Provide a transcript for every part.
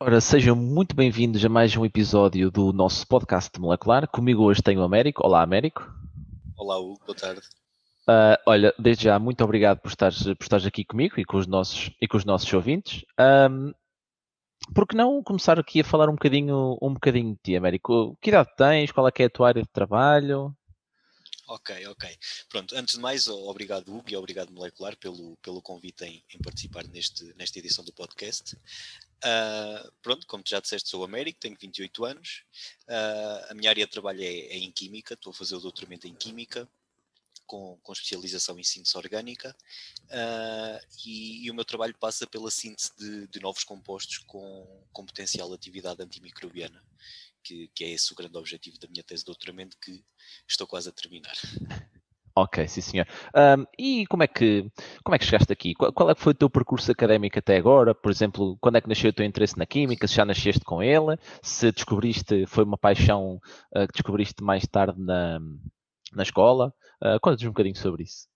Ora, sejam muito bem-vindos a mais um episódio do nosso podcast Molecular. Comigo hoje tenho o Américo. Olá, Américo. Olá, Hugo, boa tarde. Ah, olha, desde já, muito obrigado por estares, por estares aqui comigo e com os nossos, e com os nossos ouvintes. Ahm, por que não começar aqui a falar um bocadinho, um bocadinho de ti, Américo? Que idade tens? Qual é que é a tua área de trabalho? Ok, ok. Pronto, antes de mais, obrigado, Hugo, e obrigado, Molecular, pelo, pelo convite em, em participar neste, nesta edição do podcast. Ah, pronto, como já disseste, sou Américo, tenho 28 anos. Ah, a minha área de trabalho é, é em Química, estou a fazer o doutoramento em Química, com, com especialização em síntese orgânica. Ah, e, e o meu trabalho passa pela síntese de, de novos compostos com, com potencial atividade antimicrobiana. Que, que é esse o grande objetivo da minha tese de doutoramento, que estou quase a terminar. Ok, sim senhor. Ahm, e como é, que, como é que chegaste aqui? Qual, qual é que foi o teu percurso académico até agora? Por exemplo, quando é que nasceu o teu interesse na química? Se já nasceste com ele? Se descobriste, foi uma paixão ah, que descobriste mais tarde na, na escola? Uh, Conta-nos um bocadinho sobre isso.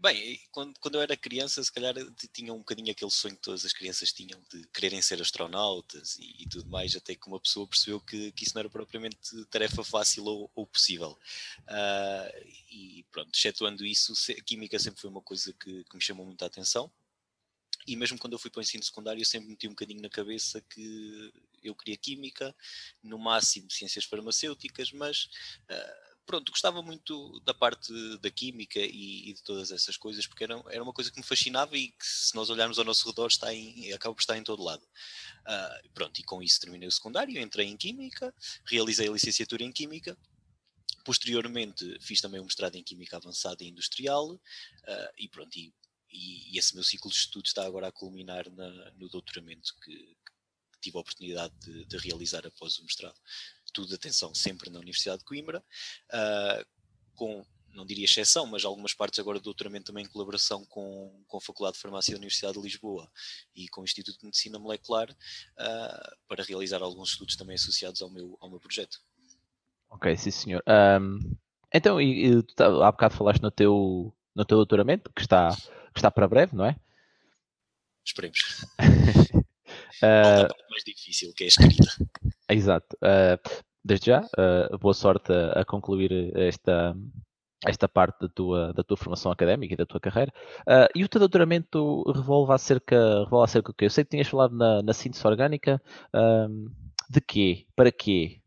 Bem, quando, quando eu era criança, se calhar tinha um bocadinho aquele sonho que todas as crianças tinham de quererem ser astronautas e, e tudo mais, até que uma pessoa percebeu que, que isso não era propriamente tarefa fácil ou, ou possível. Ah, e pronto, excetuando isso, a química sempre foi uma coisa que, que me chamou muita atenção. E mesmo quando eu fui para o ensino secundário, eu sempre meti um bocadinho na cabeça que eu queria química, no máximo ciências farmacêuticas, mas ah, pronto, gostava muito da parte da química e, e de todas essas coisas, porque era, era uma coisa que me fascinava e que, se nós olharmos ao nosso redor, está em, acaba por estar em todo lado. Ah, pronto, e com isso terminei o secundário, entrei em Química, realizei a licenciatura em Química. Posteriormente fiz também um mestrado em Química Avançada e Industrial ah, e pronto, e, e- e esse meu ciclo de estudos está agora a culminar na- no doutoramento que, que tive a oportunidade de, de realizar após o mestrado. Tudo, atenção, sempre na Universidade de Coimbra, ah, com, não diria exceção, mas algumas partes agora do doutoramento também em colaboração com, com a Faculdade de Farmácia da Universidade de Lisboa e com o Instituto de Medicina Molecular, ah, para realizar alguns estudos também associados ao meu, ao meu projeto. Ok, sim senhor. Ahm, então, e, e tu tá- há bocado falaste no teu, no teu doutoramento, que está, que está para breve, não é? Esperemos. Ah, parte mais difícil, que é a escrita. exato. Ah, desde já, ah, boa sorte a, a concluir esta, esta parte da tua, da tua formação académica e da tua carreira. Ah, e o teu doutoramento revolve acerca, revolve acerca do quê? Eu sei que tinhas falado na, na síntese orgânica. de quê? Para quê?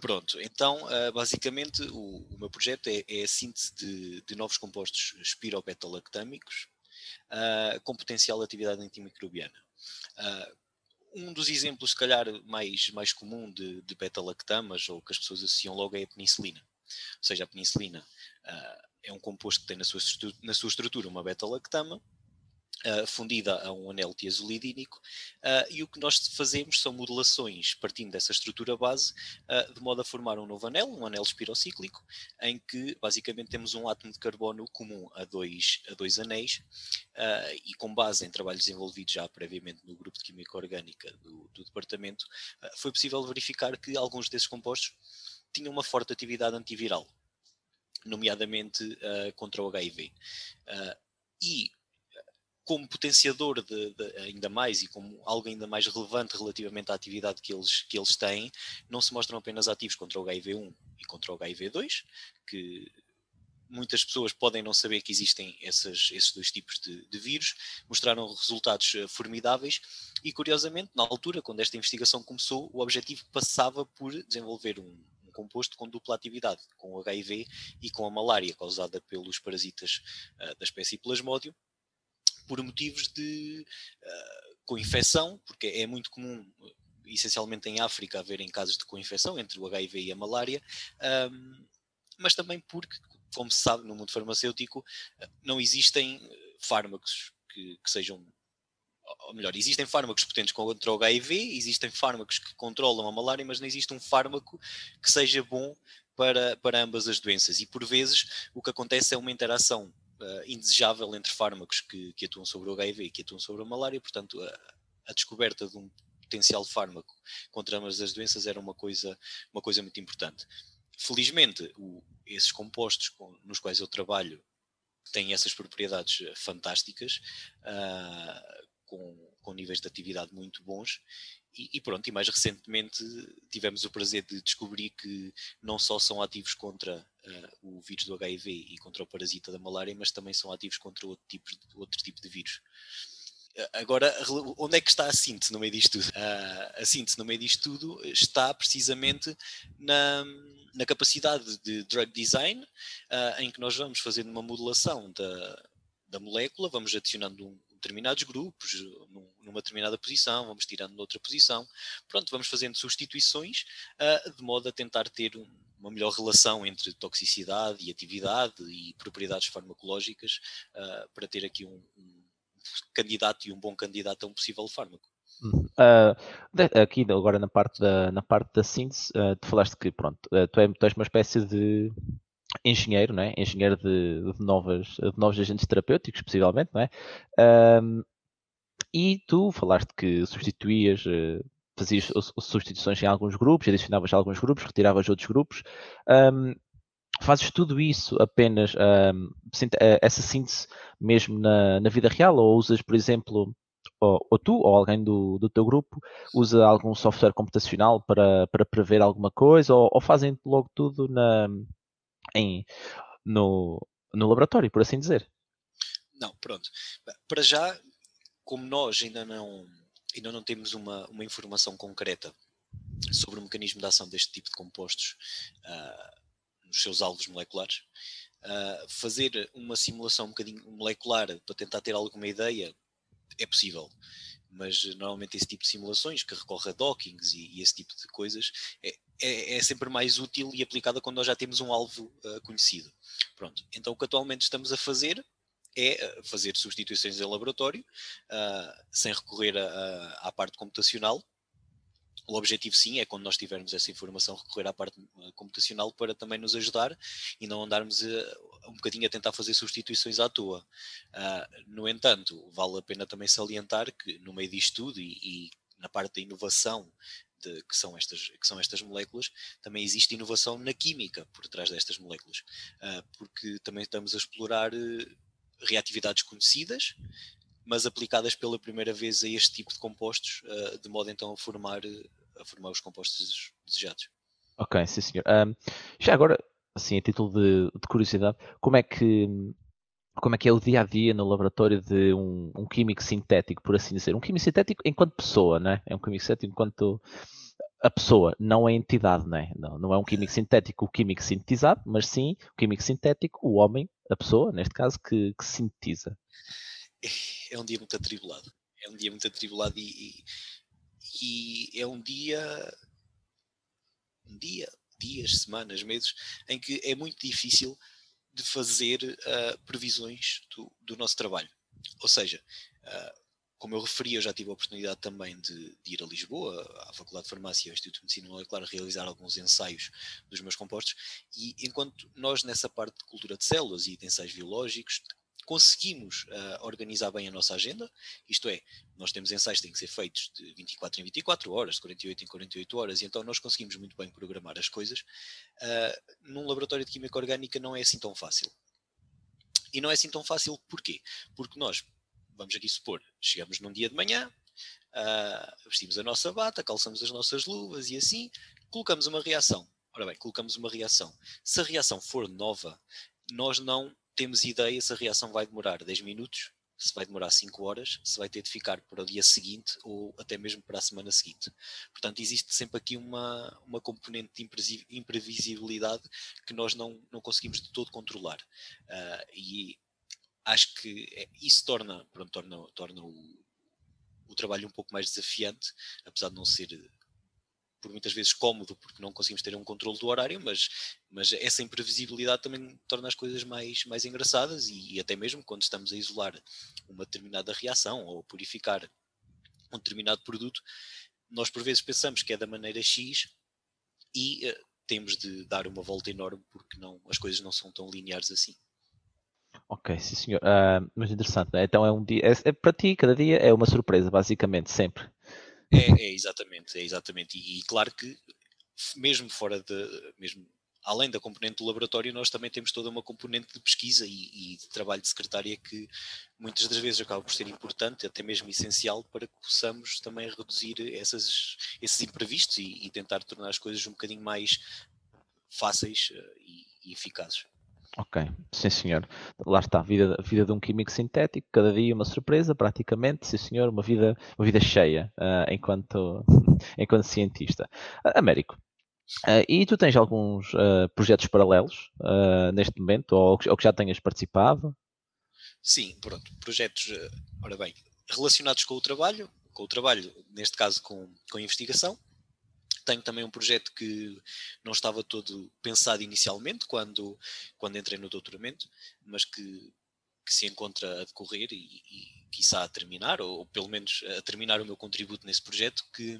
Pronto, então basicamente o, o meu projeto é, é a síntese de, de novos compostos espirobetalactâmicos ah, com potencial atividade antimicrobiana. Ah, um dos exemplos, se calhar, mais, mais comum de, de beta-lactamas, ou que as pessoas associam logo, é a penicilina. Ou seja, a penicilina ah, é um composto que tem na sua, na sua estrutura uma beta-lactama, ah, fundida a um anel tiazolidínico, ah, e o que nós fazemos são modelações partindo dessa estrutura base, ah, de modo a formar um novo anel, um anel espirocíclico, em que basicamente temos um átomo de carbono comum a dois, a dois anéis, e com base em trabalhos desenvolvidos já previamente no grupo de Química Orgânica do, do departamento, foi possível verificar que alguns desses compostos tinham uma forte atividade antiviral, nomeadamente contra o HIV. E como potenciador de, de- ainda mais e como algo ainda mais relevante relativamente à atividade que eles, que eles têm, não se mostram apenas ativos contra o HIV1 e contra o HIV2, que muitas pessoas podem não saber que existem essas- esses dois tipos de, de vírus, mostraram resultados eh, formidáveis e, curiosamente, na altura, quando esta investigação começou, o objetivo passava por desenvolver um, um composto com dupla atividade, com o HIV e com a malária causada pelos parasitas ah, da espécie Plasmodium, por motivos de ah, co-infecção, porque é muito comum, essencialmente em África, haverem casos de co-infecção entre o HIV e a malária, ahm, mas também porque, como se sabe, no mundo farmacêutico ah, não existem eh, fármacos que, que sejam ou melhor, existem fármacos potentes contra o HIV, existem fármacos que controlam a malária, mas não existe um fármaco que seja bom para, para ambas as doenças. E por vezes o que acontece é uma interação uh, indesejável entre fármacos que, que, atuam sobre o HIV e que atuam sobre a malária, portanto, a, a descoberta de um potencial fármaco contra ambas as doenças era uma coisa, uma coisa muito importante. Felizmente, o, esses compostos com, nos quais eu trabalho têm essas propriedades eh, fantásticas, uh, com, com níveis de atividade muito bons e, e, pronto, e mais recentemente tivemos o prazer de descobrir que não só são ativos contra uh, o vírus do HIV e contra o parasita da malária, mas também são ativos contra outro tipo de, outro tipo de vírus. Agora, onde é que está a síntese no meio disto tudo? Uh, a síntese no meio disto tudo está precisamente na, na capacidade de drug design, uh, em que nós vamos fazendo uma modelação da, da molécula, vamos adicionando um, determinados grupos, numa determinada posição, vamos tirando noutra posição. Pronto, vamos fazendo substituições uh, de modo a tentar ter um, uma melhor relação entre toxicidade e atividade e propriedades farmacológicas uh, para ter aqui um, candidato e um bom candidato a um possível fármaco. Uh, aqui agora na parte da, na parte da síntese, uh, tu falaste que pronto, tu, é, tu és uma espécie de engenheiro, não é? engenheiro de, de, novas, de novos agentes terapêuticos, possivelmente, não é? Um, e tu falaste que substituías, uh, fazias substituições em alguns grupos, adicionavas alguns grupos, retiravas outros grupos. Um, fazes tudo isso apenas, um, eh, essa síntese mesmo na, na, vida real, ou usas, por exemplo, ou, ou tu ou alguém do, do, teu grupo usa algum software computacional para, para prever alguma coisa, ou, ou fazem logo tudo na, em, no, no laboratório, por assim dizer. Não, pronto. Para já, como nós ainda não, ainda não temos uma, uma informação concreta sobre o mecanismo de ação deste tipo de compostos uh, nos seus alvos moleculares, uh, fazer uma simulação um bocadinho molecular para tentar ter alguma ideia é possível mas normalmente esse tipo de simulações que recorre a dockings e, e esse tipo de coisas é, é, é, sempre mais útil e aplicada quando nós já temos um alvo uh, conhecido. Pronto, então o que atualmente estamos a fazer é eh, fazer substituições em laboratório, uh, sem recorrer a, a, à parte computacional, o objetivo sim é quando nós tivermos essa informação recorrer à parte eh, computacional para também nos ajudar e não andarmos a, eh, um bocadinho a tentar fazer substituições à toa. Uh, no entanto, vale a pena também salientar que no meio disto tudo e, e na parte da inovação de, que, são estas, que são estas moléculas, também existe inovação na química por trás destas moléculas, uh, porque também estamos a explorar uh, reatividades conhecidas, mas aplicadas pela primeira vez a este tipo de compostos, uh, de modo então a formar, a formar os compostos desejados. Ok, sim senhor. Um, já agora, assim, a título de, de, curiosidade, como é que como é que é o dia a dia no laboratório de um, um, químico sintético, por assim dizer? Um químico sintético enquanto pessoa, né? É um químico sintético enquanto a pessoa, não a entidade, né? Não, não é um químico sintético o químico sintetizado, mas sim o químico sintético, o homem, a pessoa, neste caso, que, que sintetiza é um dia muito atribulado. É um dia muito atribulado e, e, e é um dia, um dia, dias, semanas, meses, em que é muito difícil de fazer uh, previsões do, do, nosso trabalho. Ou seja, uh, como eu referi, eu já tive a oportunidade também de, de, ir a Lisboa, à Faculdade de Farmácia e ao Instituto de Medicina Molecular, realizar alguns ensaios dos meus compostos, e enquanto nós nessa parte de cultura de células e de ensaios biológicos, conseguimos uh, organizar bem a nossa agenda, isto é, nós temos ensaios que têm que ser feitos de 24 em 24 horas, de 48 em 48 horas, e então nós conseguimos muito bem programar as coisas. Uh, num laboratório de química orgânica não é assim tão fácil. E não é assim tão fácil porquê? Porque nós, vamos aqui supor, chegamos num dia de manhã, uh, vestimos a nossa bata, calçamos as nossas luvas e assim, colocamos uma reação. Ora bem, colocamos uma reação. Se a reação for nova, nós não temos ideia se a reação vai demorar 10 minutos, se vai demorar 5 horas, se vai ter de ficar para o dia seguinte ou até mesmo para a semana seguinte. Portanto, existe sempre aqui uma, uma componente de imprevisibilidade que nós não, não conseguimos de todo controlar. Uh, e acho que é, isso torna, pronto, torna, torna o, o trabalho um pouco mais desafiante, apesar de não ser por muitas vezes cómodo porque não conseguimos ter um controle do horário, mas, mas essa imprevisibilidade também torna as coisas mais, mais engraçadas e, e até mesmo quando estamos a isolar uma determinada reação ou purificar um determinado produto, nós por vezes pensamos que é da maneira X e uh, temos de dar uma volta enorme porque não, as coisas não são tão lineares assim. Ok, sim senhor. Ah, mas interessante, né? Então é um dia, é, é para ti, cada dia é uma surpresa, basicamente, sempre. É, é exatamente, é exatamente. E, e claro que mesmo fora de, mesmo além da componente do laboratório, nós também temos toda uma componente de pesquisa e, e, de trabalho de secretária que muitas das vezes acaba por ser importante, até mesmo essencial, para que possamos também reduzir essas, esses imprevistos e, e tentar tornar as coisas um bocadinho mais fáceis uh, e, e, eficazes. Ok, sim senhor. Lá está, a vida, a vida de um químico sintético, cada dia uma surpresa, praticamente, sim senhor, uma vida, uma vida cheia uh, enquanto, enquanto cientista. Uh, Américo, Uh, e tu tens alguns uh, projetos paralelos neste momento, ou, ou, que já tenhas participado? Sim, pronto, projetos, ora bem, relacionados com o trabalho, com o trabalho, neste caso com, com investigação. Tenho também um projeto que não estava todo pensado inicialmente quando, quando entrei no doutoramento, mas que, que se encontra a decorrer e, e quiçá a terminar, ou, ou pelo menos a terminar o meu contributo nesse projeto, que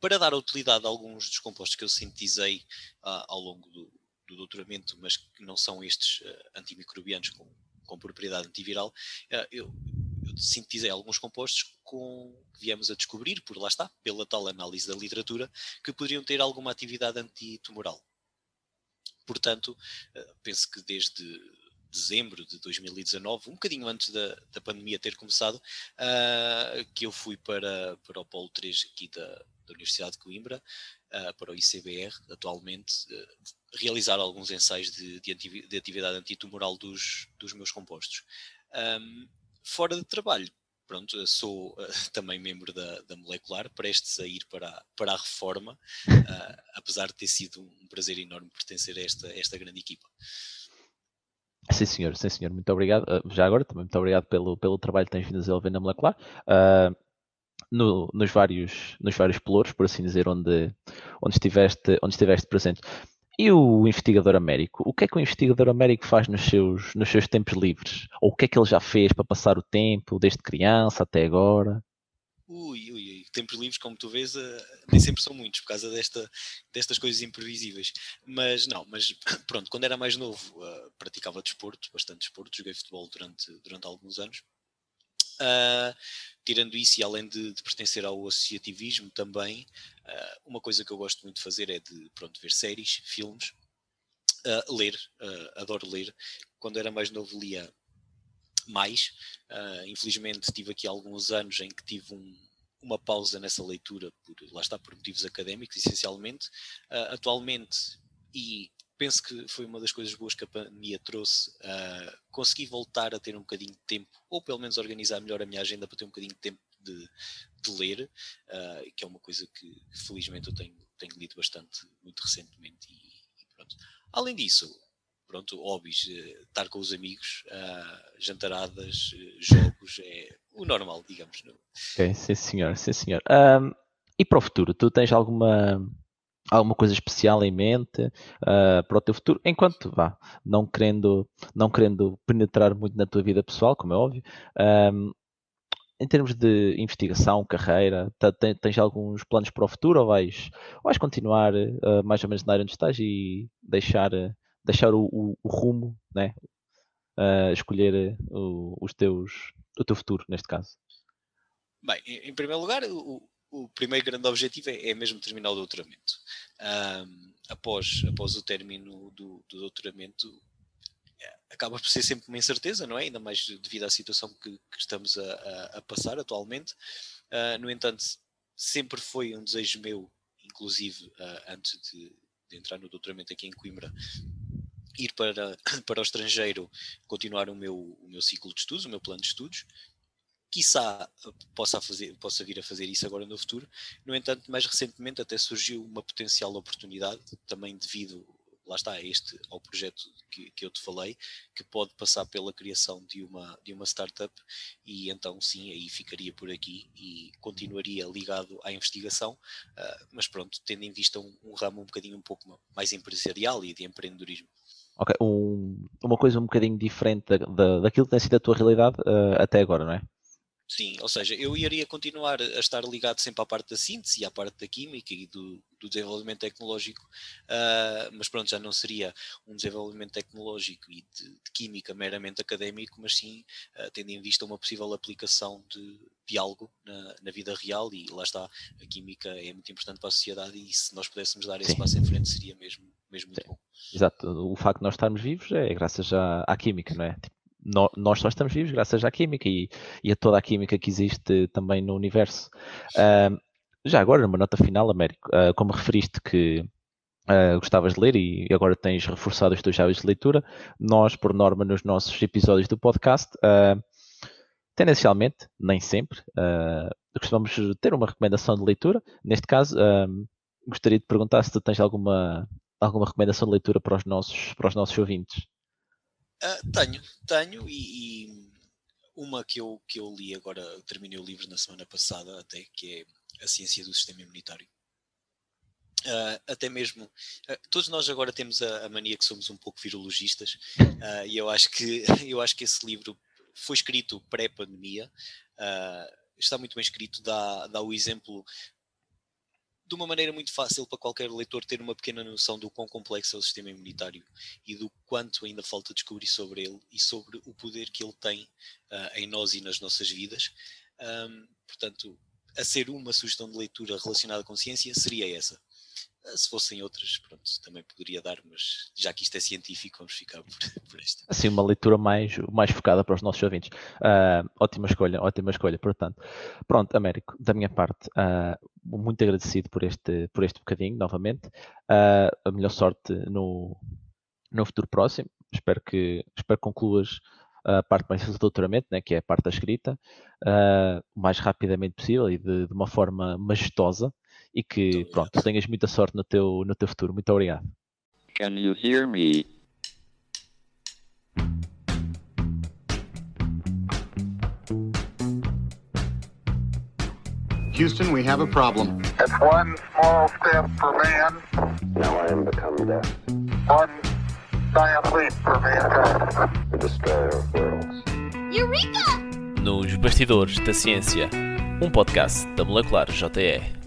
para dar utilidade a alguns dos compostos que eu sintetizei uh, ao longo do, do, doutoramento, mas que não são estes uh, antimicrobianos com, com, propriedade antiviral, eu, eu, sintetizei alguns compostos com, que viemos a descobrir, por lá está, pela tal análise da literatura, que poderiam ter alguma atividade antitumoral. Portanto, penso que desde dezembro de 2019, um bocadinho antes da, da pandemia ter começado, uh, que eu fui para, para o Polo 3 aqui da, da Universidade de Coimbra, uh, para o ICBR, atualmente, uh, realizar alguns ensaios de, de, de, atividade antitumoral dos, dos meus compostos. Um, fora de trabalho, pronto, sou uh, também membro da, da, Molecular, prestes a ir para, para a reforma, uh, apesar de ter sido um prazer enorme pertencer a esta, esta grande equipa. Sim, senhor, sim, senhor, muito obrigado. Uh, já agora, também muito obrigado pelo, pelo trabalho que tens vindo a desenvolver na Molecular. No, nos, vários, nos vários pelouros, por assim dizer, onde, onde, estiveste, onde estiveste presente. E o investigador Américo? O que é que o investigador Américo faz nos seus, nos seus tempos livres? Ou o que é que ele já fez para passar o tempo, desde criança até agora? Ui, ui, ui, tempos livres, como tu vês, uh, nem sempre são muitos por causa desta, destas coisas imprevisíveis. Mas não, mas pronto, quando era mais novo uh, praticava desporto, bastante desporto, joguei futebol durante, durante alguns anos. Uh, tirando isso, e além de, de, pertencer ao associativismo também, uma coisa que eu gosto muito de fazer é de pronto, ver séries, filmes, ler, adoro ler. Quando era mais novo lia mais. Uh, infelizmente tive aqui alguns anos em que tive um, uma pausa nessa leitura, por, lá está, por motivos académicos, essencialmente. Uh, atualmente, e penso que foi uma das coisas boas que a pandemia trouxe, uh, consegui voltar a ter um bocadinho de tempo, ou pelo menos organizar melhor a minha agenda para ter um bocadinho de tempo de, de ler, uh, que é uma coisa que felizmente eu tenho, tenho lido bastante, muito recentemente. E, e. Além disso, pronto, hobbies, eh, estar com os amigos, uh, jantaradas, eh, jogos, é o normal, digamos. Não? Ok, sim senhor, sim senhor. Um, e para o futuro, tu tens alguma alguma coisa especial em mente uh, para o teu futuro, enquanto vá, não querendo, não querendo penetrar muito na tua vida pessoal, como é óbvio, um, em termos de investigação, carreira, tens alguns planos para o futuro ou vais, ou vais continuar uh, mais ou menos na área onde estás e deixar deixar o, o, o rumo, né? Uh, escolher o, os teus, o teu futuro, neste caso? Bem, em primeiro lugar, o, o primeiro grande objetivo é, é mesmo terminar o doutoramento. Um, após, após o término do, do doutoramento, acaba por ser sempre uma incerteza, não é? Ainda mais devido à situação que, que estamos a, a, a, passar atualmente. Uh, no entanto, sempre foi um desejo meu, inclusive uh, antes de, de, entrar no doutoramento aqui em Coimbra, ir para, para o estrangeiro, continuar o meu, o meu ciclo de estudos, o meu plano de estudos. Quiçá possa, fazer, possa vir a fazer isso agora no futuro. No entanto, mais recentemente até surgiu uma potencial oportunidade, também devido, lá está, este, ao projeto que, que eu te falei, que pode passar pela criação de uma, de uma startup e então sim, aí ficaria por aqui e continuaria ligado à investigação, uh, mas pronto, tendo em vista um, um ramo um bocadinho um pouco mais empresarial e de empreendedorismo. Ok, um, uma coisa um bocadinho diferente da, da, daquilo que tem sido a tua realidade uh, até agora, não é? Sim, ou seja, eu iria continuar a estar ligado sempre à parte da síntese e à parte da química e do, do desenvolvimento tecnológico, uh, mas pronto, já não seria um desenvolvimento tecnológico e de, de química meramente académico, mas sim uh, tendo em vista uma possível aplicação de, de algo na, na, vida real e lá está, a química é muito importante para a sociedade e se nós pudéssemos dar esse sim. passo em frente seria mesmo, mesmo muito sim. bom. Exato, o facto de nós estarmos vivos é graças à, à química, não é? Tipo, nós só estamos vivos graças à química e, e, a toda a química que existe também no universo. Uh, já agora, numa nota final, Américo, uh, como referiste que uh, gostavas de ler e agora tens reforçado os teus hábitos de leitura, nós, por norma, nos nossos episódios do podcast, tendencialmente, nem sempre, costumamos ter uma recomendação de leitura. Neste caso, gostaria de perguntar se tu tens alguma, alguma recomendação de leitura para os nossos, para os nossos ouvintes. Uh, tenho, tenho, e, e, uma que eu, que eu li agora, terminei o livro na semana passada, até, que é A Ciência do Sistema Imunitário. Uh, até mesmo, uh, todos nós agora temos a, a, mania que somos um pouco virologistas, e eu acho, que, eu acho que esse livro foi escrito pré-pandemia, está muito bem escrito, dá, dá o exemplo de uma maneira muito fácil para qualquer leitor ter uma pequena noção do quão complexo é o sistema imunitário e do quanto ainda falta descobrir sobre ele e sobre o poder que ele tem uh, em nós e nas nossas vidas. Um, portanto, a ser uma sugestão de leitura relacionada com ciência seria essa. Ah, se fossem outras, pronto, também poderia dar, mas já que isto é científico, vamos ficar por, por esta. Assim, uma leitura mais, mais focada para os nossos ouvintes. Uh, ótima escolha, ótima escolha, portanto. Pronto, Américo, da minha parte, uh, muito agradecido por este, por este bocadinho, novamente. Uh, a melhor sorte no, no futuro próximo. Espero que, espero que concluas a parte mais do doutoramento, né, que é a parte da escrita, o mais rapidamente possível e de, de uma forma majestosa e que pronto, tenhas muita sorte no teu, no teu futuro. Muito obrigado. Can you hear me? Houston, we have a problem. It's one small step for man. Now I am become death. One giant leap for mankind. The destroyer of worlds. Eureka! Nos bastidores da ciência, um podcast da Molecular JE.